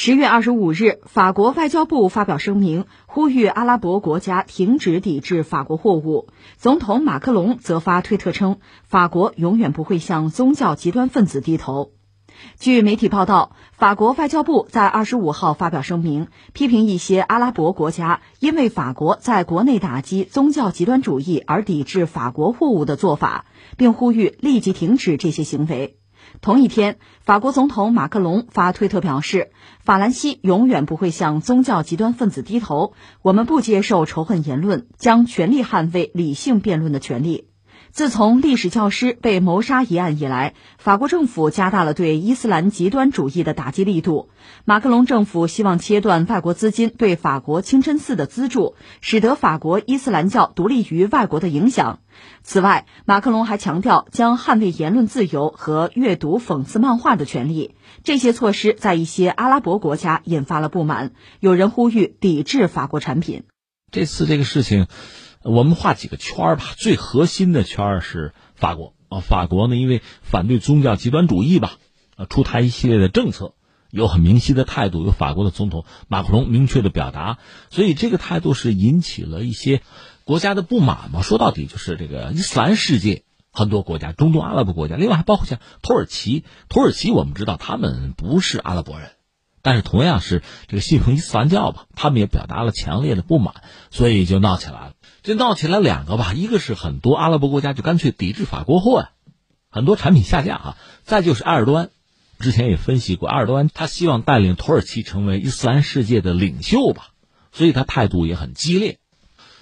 十月二十五日，法国外交部发表声明，呼吁阿拉伯国家停止抵制法国货物。总统马克龙则发推特称，法国永远不会向宗教极端分子低头。据媒体报道，法国外交部在二十五号发表声明，批评一些阿拉伯国家因为法国在国内打击宗教极端主义而抵制法国货物的做法，并呼吁立即停止这些行为。同一天，法国总统马克龙发推特表示：“法兰西永远不会向宗教极端分子低头，我们不接受仇恨言论，将全力捍卫理性辩论的权利。”自从历史教师被谋杀一案以来，法国政府加大了对伊斯兰极端主义的打击力度。马克龙政府希望切断外国资金对法国清真寺的资助，使得法国伊斯兰教独立于外国的影响。此外，马克龙还强调将捍卫言论自由和阅读讽刺漫画的权利。这些措施在一些阿拉伯国家引发了不满，有人呼吁抵制法国产品。这次这个事情。我们画几个圈儿吧，最核心的圈儿是法国啊，法国呢，因为反对宗教极端主义吧，啊，出台一系列的政策，有很明晰的态度，有法国的总统马克龙明确的表达，所以这个态度是引起了一些国家的不满嘛。说到底就是这个伊斯兰世界很多国家，中东阿拉伯国家，另外还包括像土耳其，土耳其我们知道他们不是阿拉伯人。但是同样是这个信奉伊斯兰教吧，他们也表达了强烈的不满，所以就闹起来了。这闹起来两个吧，一个是很多阿拉伯国家就干脆抵制法国货呀，很多产品下架啊。再就是埃尔多安，之前也分析过，埃尔多安他希望带领土耳其成为伊斯兰世界的领袖吧，所以他态度也很激烈，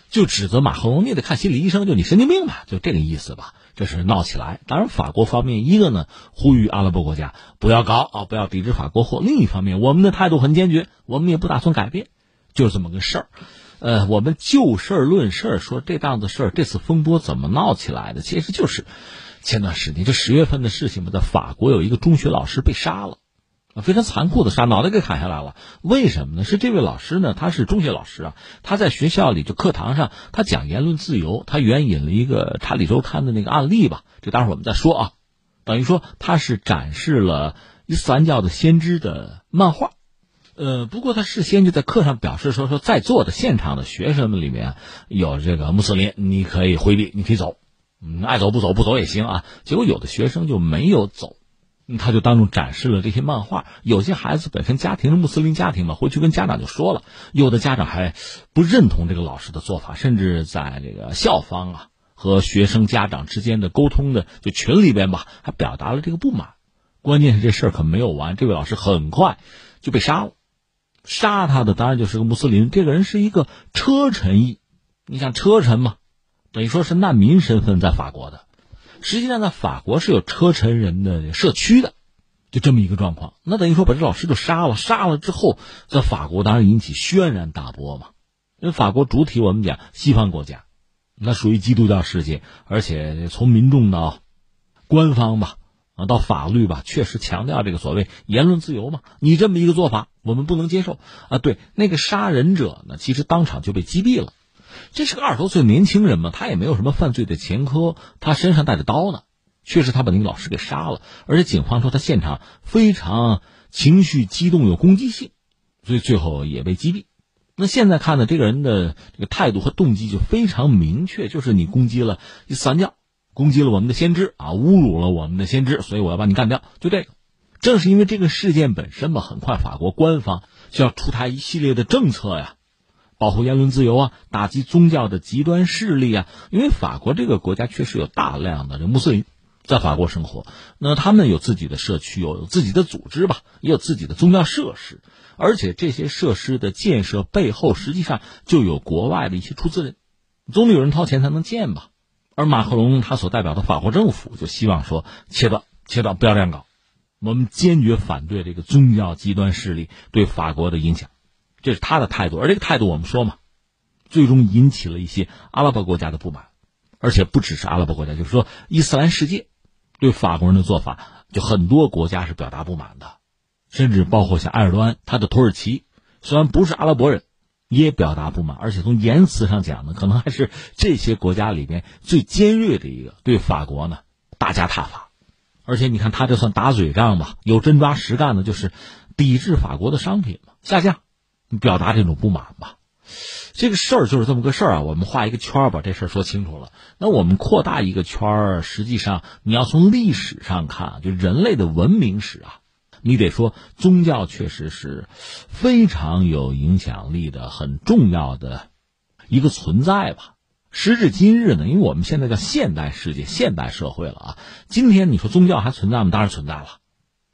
就指责马克龙，你得看心理医生，就你神经病吧，就这个意思吧。这是闹起来，当然法国方面一个呢，呼吁阿拉伯国家不要搞啊，不要抵制法国货；另一方面，我们的态度很坚决，我们也不打算改变，就是这么个事儿。呃，我们就事论事说这档子事儿，这次风波怎么闹起来的？其实就是前段时间，就十月份的事情嘛，在法国有一个中学老师被杀了。非常残酷的杀，脑袋给砍下来了。为什么呢？是这位老师呢？他是中学老师啊，他在学校里就课堂上，他讲言论自由，他援引了一个《查理周刊》的那个案例吧。这待会儿我们再说啊。等于说他是展示了伊斯兰教的先知的漫画。呃，不过他事先就在课上表示说，说在座的现场的学生们里面有这个穆斯林，你可以回避，你可以走，嗯，爱走不走，不走也行啊。结果有的学生就没有走。他就当众展示了这些漫画，有些孩子本身家庭是穆斯林家庭嘛，回去跟家长就说了，有的家长还不认同这个老师的做法，甚至在这个校方啊和学生家长之间的沟通的就群里边吧，还表达了这个不满。关键是这事儿可没有完，这位老师很快就被杀了，杀他的当然就是个穆斯林，这个人是一个车臣裔，你想车臣嘛，等于说是难民身份在法国的。实际上，在法国是有车臣人的社区的，就这么一个状况。那等于说把这老师就杀了，杀了之后，在法国当然引起轩然大波嘛。因为法国主体我们讲西方国家，那属于基督教世界，而且从民众到官方吧，啊到法律吧，确实强调这个所谓言论自由嘛。你这么一个做法，我们不能接受啊。对，那个杀人者呢，其实当场就被击毙了。这是个二十多岁年轻人嘛，他也没有什么犯罪的前科，他身上带着刀呢，确实他把那个老师给杀了，而且警方说他现场非常情绪激动，有攻击性，所以最后也被击毙。那现在看呢，这个人的这个态度和动机就非常明确，就是你攻击了伊斯兰教，攻击了我们的先知啊，侮辱了我们的先知，所以我要把你干掉，就这个。正是因为这个事件本身嘛，很快法国官方就要出台一系列的政策呀。保护言论自由啊，打击宗教的极端势力啊！因为法国这个国家确实有大量的这穆斯林在法国生活，那他们有自己的社区，有自己的组织吧，也有自己的宗教设施，而且这些设施的建设背后，实际上就有国外的一些出资人，总得有人掏钱才能建吧。而马克龙他所代表的法国政府就希望说，切断，切断，不要这样搞，我们坚决反对这个宗教极端势力对法国的影响。这是他的态度，而这个态度我们说嘛，最终引起了一些阿拉伯国家的不满，而且不只是阿拉伯国家，就是说伊斯兰世界对法国人的做法，就很多国家是表达不满的，甚至包括像埃尔多安，他的土耳其虽然不是阿拉伯人，也表达不满，而且从言辞上讲呢，可能还是这些国家里边最尖锐的一个，对法国呢大加挞伐，而且你看他这算打嘴仗吧，有真抓实干的，就是。抵制法国的商品嘛，下架，表达这种不满吧。这个事儿就是这么个事儿啊。我们画一个圈儿，把这事儿说清楚了。那我们扩大一个圈儿，实际上你要从历史上看，就人类的文明史啊，你得说宗教确实是非常有影响力的、很重要的一个存在吧。时至今日呢，因为我们现在叫现代世界、现代社会了啊。今天你说宗教还存在吗？当然存在了。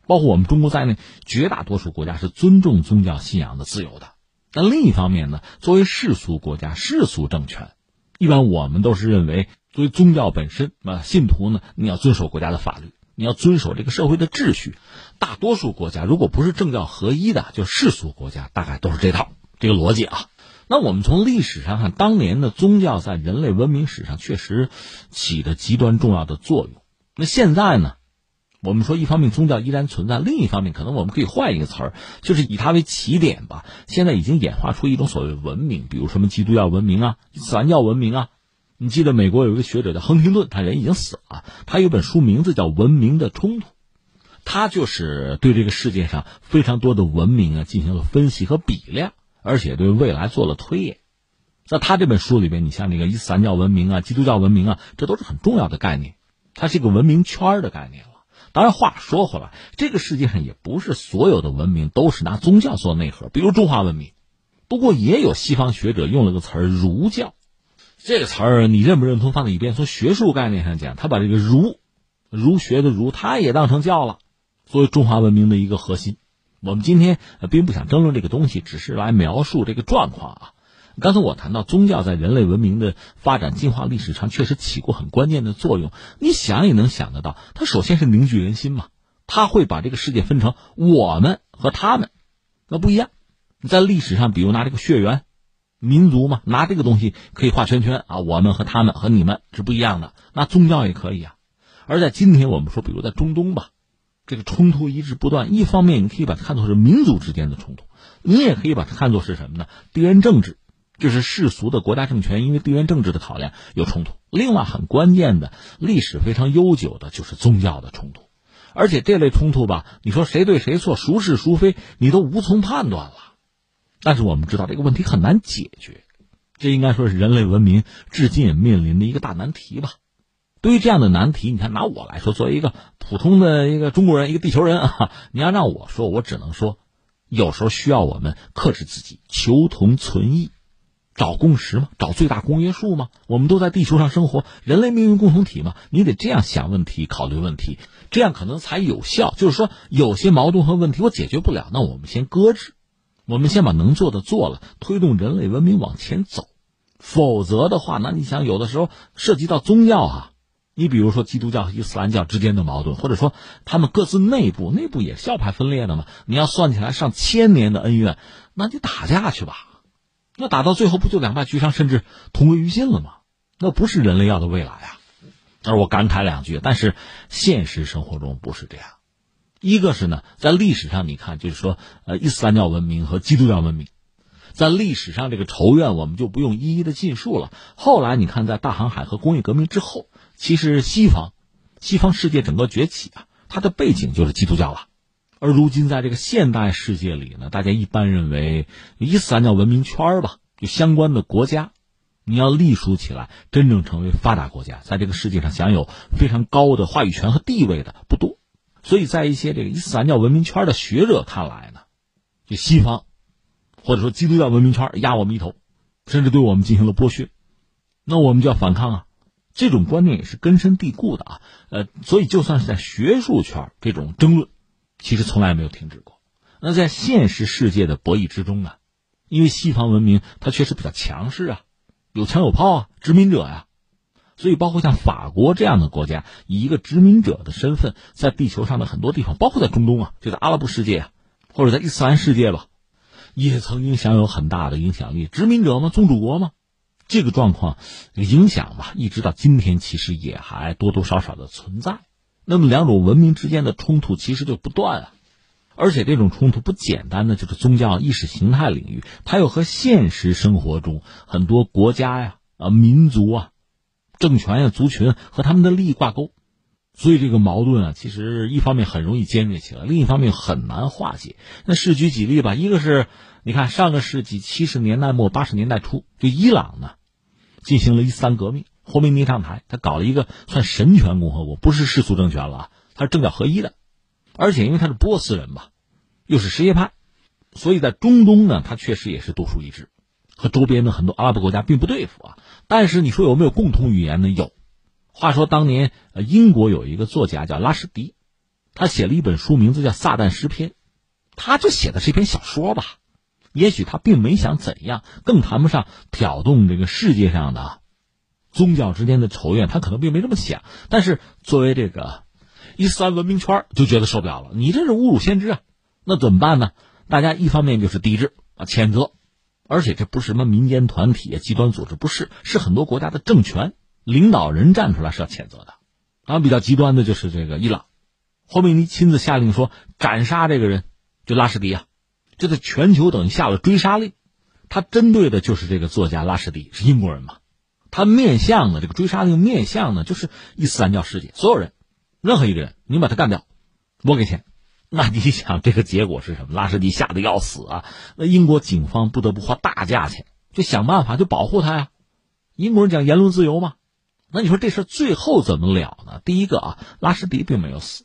包括我们中国在内，绝大多数国家是尊重宗教信仰的自由的。但另一方面呢，作为世俗国家、世俗政权，一般我们都是认为，作为宗教本身啊，信徒呢，你要遵守国家的法律，你要遵守这个社会的秩序。大多数国家如果不是政教合一的，就世俗国家，大概都是这套这个逻辑啊。那我们从历史上看，当年的宗教在人类文明史上确实起着极端重要的作用。那现在呢？我们说，一方面宗教依然存在，另一方面可能我们可以换一个词儿，就是以它为起点吧。现在已经演化出一种所谓文明，比如什么基督教文明啊、伊斯兰教文明啊。你记得美国有一个学者叫亨廷顿，他人已经死了，他有本书名字叫《文明的冲突》，他就是对这个世界上非常多的文明啊进行了分析和比量，而且对未来做了推演。在他这本书里边，你像那个伊斯兰教文明啊、基督教文明啊，这都是很重要的概念，它是一个文明圈的概念了。当然，话说回来，这个世界上也不是所有的文明都是拿宗教做内核，比如中华文明。不过，也有西方学者用了个词“儒教”，这个词儿你认不认同？放在一边，从学术概念上讲，他把这个“儒”，儒学的“儒”，他也当成教了，作为中华文明的一个核心。我们今天并不想争论这个东西，只是来描述这个状况啊。刚才我谈到宗教在人类文明的发展进化历史上确实起过很关键的作用。你想也能想得到，它首先是凝聚人心嘛，它会把这个世界分成我们和他们，那不一样。你在历史上，比如拿这个血缘、民族嘛，拿这个东西可以画圈圈啊，我们和他们和你们是不一样的。那宗教也可以啊。而在今天我们说，比如在中东吧，这个冲突一直不断。一方面你可以把它看作是民族之间的冲突，你也可以把它看作是什么呢？地缘政治。就是世俗的国家政权，因为地缘政治的考量有冲突。另外，很关键的历史非常悠久的就是宗教的冲突，而且这类冲突吧，你说谁对谁错，孰是孰非，你都无从判断了。但是我们知道这个问题很难解决，这应该说是人类文明至今也面临的一个大难题吧。对于这样的难题，你看拿我来说，作为一个普通的一个中国人，一个地球人啊，你要让我说，我只能说，有时候需要我们克制自己，求同存异。找共识嘛？找最大公约数嘛？我们都在地球上生活，人类命运共同体嘛，你得这样想问题，考虑问题，这样可能才有效。就是说，有些矛盾和问题我解决不了，那我们先搁置，我们先把能做的做了，推动人类文明往前走。否则的话，那你想，有的时候涉及到宗教啊，你比如说基督教和伊斯兰教之间的矛盾，或者说他们各自内部内部也是教派分裂的嘛，你要算起来上千年的恩怨，那你打架去吧。那打到最后不就两败俱伤，甚至同归于尽了吗？那不是人类要的未来啊！而我感慨两句，但是现实生活中不是这样。一个是呢，在历史上你看，就是说，呃，伊斯兰教文明和基督教文明，在历史上这个仇怨我们就不用一一的尽述了。后来你看，在大航海和工业革命之后，其实西方，西方世界整个崛起啊，它的背景就是基督教了。而如今，在这个现代世界里呢，大家一般认为伊斯兰教文明圈吧，就相关的国家，你要隶属起来，真正成为发达国家，在这个世界上享有非常高的话语权和地位的不多。所以在一些这个伊斯兰教文明圈的学者看来呢，就西方或者说基督教文明圈压我们一头，甚至对我们进行了剥削，那我们就要反抗啊！这种观念也是根深蒂固的啊。呃，所以就算是在学术圈这种争论。其实从来没有停止过。那在现实世界的博弈之中呢，因为西方文明它确实比较强势啊，有枪有炮啊，殖民者呀，所以包括像法国这样的国家，以一个殖民者的身份，在地球上的很多地方，包括在中东啊，就在阿拉伯世界啊，或者在伊斯兰世界吧，也曾经享有很大的影响力。殖民者吗？宗主国吗？这个状况影响吧，一直到今天，其实也还多多少少的存在。那么两种文明之间的冲突其实就不断啊，而且这种冲突不简单的就是宗教意识形态领域，它又和现实生活中很多国家呀、啊民族啊、政权呀、族群和他们的利益挂钩。所以这个矛盾啊，其实一方面很容易尖锐起来，另一方面很难化解。那试举几例吧，一个是你看上个世纪七十年代末八十年代初，就伊朗呢进行了一三革命，霍梅尼上台，他搞了一个算神权共和国，不是世俗政权了，他是政教合一的，而且因为他是波斯人嘛，又是什叶派，所以在中东呢，他确实也是独树一帜，和周边的很多阿拉伯国家并不对付啊。但是你说有没有共同语言呢？有。话说当年，呃，英国有一个作家叫拉什迪，他写了一本书，名字叫《撒旦诗篇》，他就写的是一篇小说吧。也许他并没想怎样，更谈不上挑动这个世界上的宗教之间的仇怨，他可能并没这么想。但是作为这个伊斯兰文明圈，就觉得受不了了。你这是侮辱先知啊！那怎么办呢？大家一方面就是抵制啊，谴责，而且这不是什么民间团体啊、极端组织，不是，是很多国家的政权。领导人站出来是要谴责的，然后比较极端的就是这个伊朗，霍梅尼亲自下令说斩杀这个人，就拉什迪啊，这在全球等于下了追杀令，他针对的就是这个作家拉什迪，是英国人嘛，他面向的这个追杀令面向的就是伊斯兰教世界所有人，任何一个人，你把他干掉，我给钱，那你想这个结果是什么？拉什迪吓得要死啊，那英国警方不得不花大价钱，就想办法就保护他呀，英国人讲言论自由嘛。那你说这事最后怎么了呢？第一个啊，拉什迪并没有死，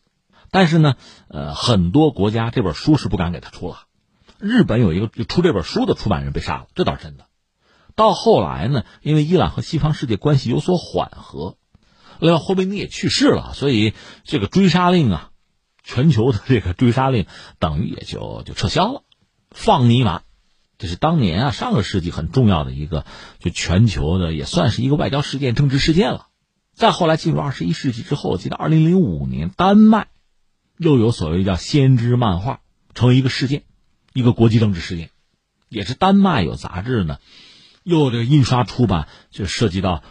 但是呢，呃，很多国家这本书是不敢给他出了。日本有一个出这本书的出版人被杀了，这倒是真的。到后来呢，因为伊朗和西方世界关系有所缓和，另外霍梅尼也去世了，所以这个追杀令啊，全球的这个追杀令等于也就就撤销了，放你一马。这是当年啊，上个世纪很重要的一个，就全球的也算是一个外交事件、政治事件了。再后来进入二十一世纪之后，我记得二零零五年，丹麦又有所谓叫“先知漫画”成为一个事件，一个国际政治事件，也是丹麦有杂志呢，又这个印刷出版，就涉及到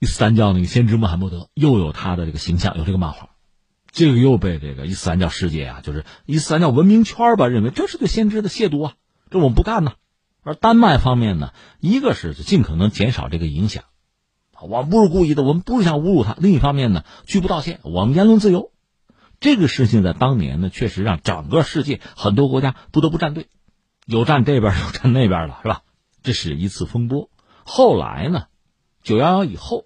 伊斯兰教那个先知穆罕默德，又有他的这个形象，有这个漫画，这个又被这个伊斯兰教世界啊，就是伊斯兰教文明圈吧，认为这是对先知的亵渎啊。这我们不干呢，而丹麦方面呢，一个是尽可能减少这个影响，我们不是故意的，我们不是想侮辱他。另一方面呢，拒不道歉，我们言论自由，这个事情在当年呢，确实让整个世界很多国家不得不站队，有站这边，有站那边了，是吧？这是一次风波。后来呢，九幺幺以后，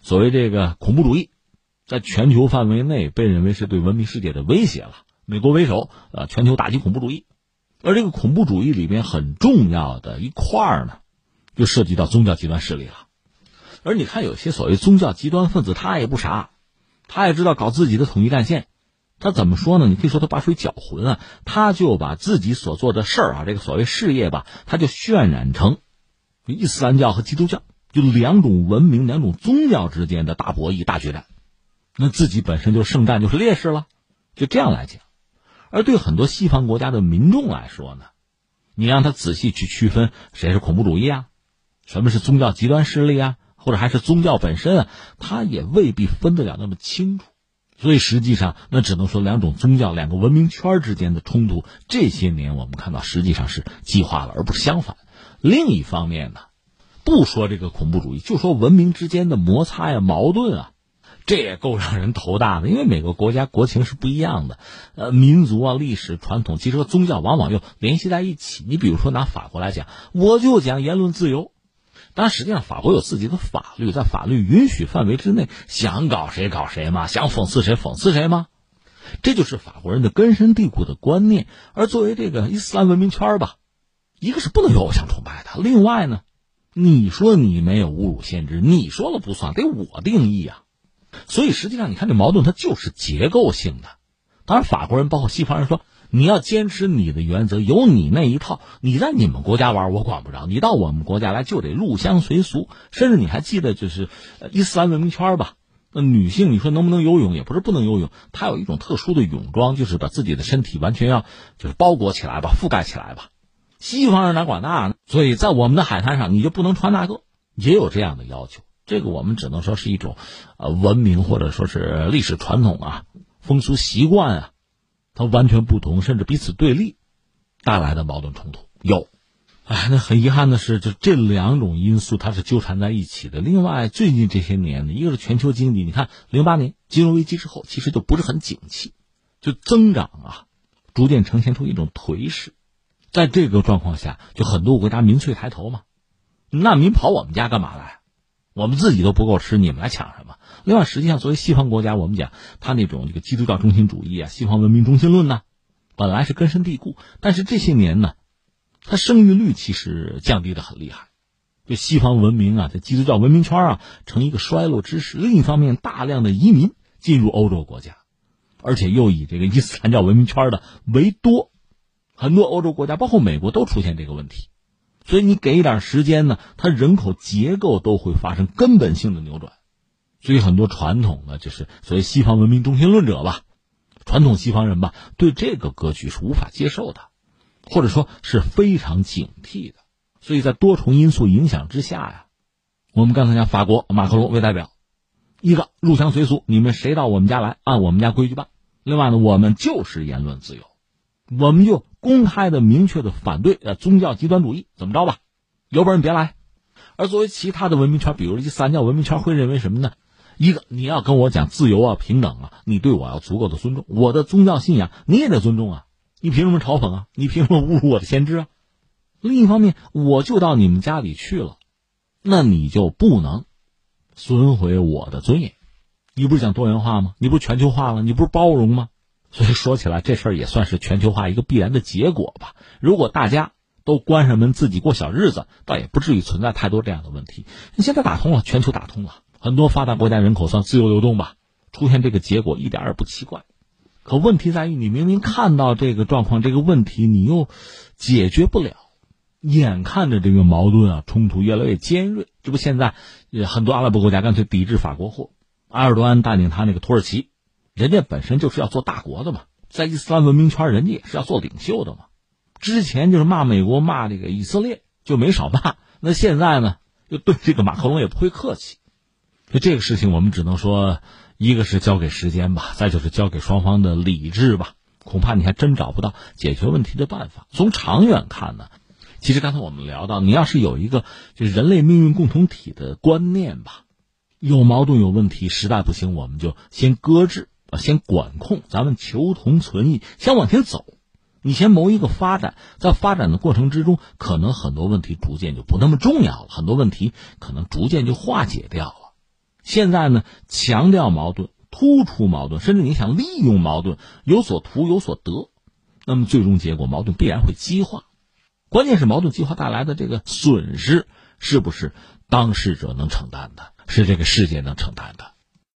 所谓这个恐怖主义，在全球范围内被认为是对文明世界的威胁了。美国为首，呃，全球打击恐怖主义。而这个恐怖主义里边很重要的一块儿呢，就涉及到宗教极端势力了。而你看，有些所谓宗教极端分子，他也不傻，他也知道搞自己的统一战线。他怎么说呢？你可以说他把水搅浑啊，他就把自己所做的事儿啊，这个所谓事业吧，他就渲染成伊斯兰教和基督教就两种文明、两种宗教之间的大博弈、大决战。那自己本身就是胜战，就是劣势了。就这样来讲。而对很多西方国家的民众来说呢，你让他仔细去区分谁是恐怖主义啊，什么是宗教极端势力啊，或者还是宗教本身啊，他也未必分得了那么清楚。所以实际上，那只能说两种宗教、两个文明圈之间的冲突，这些年我们看到实际上是激化了，而不是相反。另一方面呢，不说这个恐怖主义，就说文明之间的摩擦呀、矛盾啊。这也够让人头大的，因为每个国家国情是不一样的，呃，民族啊、历史传统，其实和宗教往往又联系在一起。你比如说拿法国来讲，我就讲言论自由，但实际上法国有自己的法律，在法律允许范围之内，想搞谁搞谁嘛，想讽刺谁讽刺谁嘛，这就是法国人的根深蒂固的观念。而作为这个伊斯兰文明圈吧，一个是不能有偶像崇拜的，另外呢，你说你没有侮辱先知，你说了不算，得我定义啊。所以实际上，你看这矛盾，它就是结构性的。当然，法国人包括西方人说，你要坚持你的原则，有你那一套，你在你们国家玩，我管不着。你到我们国家来，就得入乡随俗。甚至你还记得，就是伊斯兰文明圈吧？那女性，你说能不能游泳？也不是不能游泳，她有一种特殊的泳装，就是把自己的身体完全要就是包裹起来吧，覆盖起来吧。西方人哪管那？所以在我们的海滩上，你就不能穿那个，也有这样的要求。这个我们只能说是一种，呃，文明或者说是历史传统啊，风俗习惯啊，它完全不同，甚至彼此对立，带来的矛盾冲突有。哎，那很遗憾的是，就这两种因素它是纠缠在一起的。另外，最近这些年呢，一个是全球经济，你看零八年金融危机之后，其实就不是很景气，就增长啊，逐渐呈现出一种颓势。在这个状况下，就很多国家民粹抬头嘛，那您跑我们家干嘛来？我们自己都不够吃，你们来抢什么？另外，实际上作为西方国家，我们讲他那种这个基督教中心主义啊，西方文明中心论呢，本来是根深蒂固，但是这些年呢。它生育率其实降低的很厉害，就西方文明啊，在基督教文明圈啊，成一个衰落之势。另一方面，大量的移民进入欧洲国家，而且又以这个伊斯兰教文明圈的为多，很多欧洲国家，包括美国，都出现这个问题。所以你给一点时间呢，它人口结构都会发生根本性的扭转。所以很多传统的就是所谓西方文明中心论者吧，传统西方人吧，对这个格局是无法接受的。或者说是非常警惕的，所以在多重因素影响之下呀，我们刚才讲法国马克龙为代表，一个入乡随俗，你们谁到我们家来，按我们家规矩办；另外呢，我们就是言论自由，我们就公开的、明确的反对呃宗教极端主义，怎么着吧？有本事你别来。而作为其他的文明圈，比如一三教文明圈，会认为什么呢？一个你要跟我讲自由啊、平等啊，你对我要足够的尊重，我的宗教信仰你也得尊重啊。你凭什么嘲讽啊？你凭什么侮辱我的先知啊？另一方面，我就到你们家里去了，那你就不能损毁我的尊严。你不是讲多元化吗？你不是全球化了？你不是包容吗？所以说起来，这事儿也算是全球化一个必然的结果吧。如果大家都关上门自己过小日子，倒也不至于存在太多这样的问题。你现在打通了，全球打通了，很多发达国家人口算自由流动吧，出现这个结果一点也不奇怪。可问题在于，你明明看到这个状况，这个问题你又解决不了，眼看着这个矛盾啊冲突越来越尖锐，这不现在很多阿拉伯国家干脆抵制法国货，埃尔多安带领他那个土耳其，人家本身就是要做大国的嘛，在伊斯兰文明圈人家也是要做领袖的嘛，之前就是骂美国骂这个以色列就没少骂，那现在呢又对这个马克龙也不会客气，就这个事情我们只能说。一个是交给时间吧，再就是交给双方的理智吧。恐怕你还真找不到解决问题的办法。从长远看呢，其实刚才我们聊到，你要是有一个就人类命运共同体的观念吧，有矛盾有问题，实在不行我们就先搁置啊，先管控，咱们求同存异，先往前走。你先谋一个发展，在发展的过程之中，可能很多问题逐渐就不那么重要了，很多问题可能逐渐就化解掉了。现在呢，强调矛盾，突出矛盾，甚至你想利用矛盾有所图有所得，那么最终结果矛盾必然会激化。关键是矛盾激化带来的这个损失，是不是当事者能承担的，是这个世界能承担的？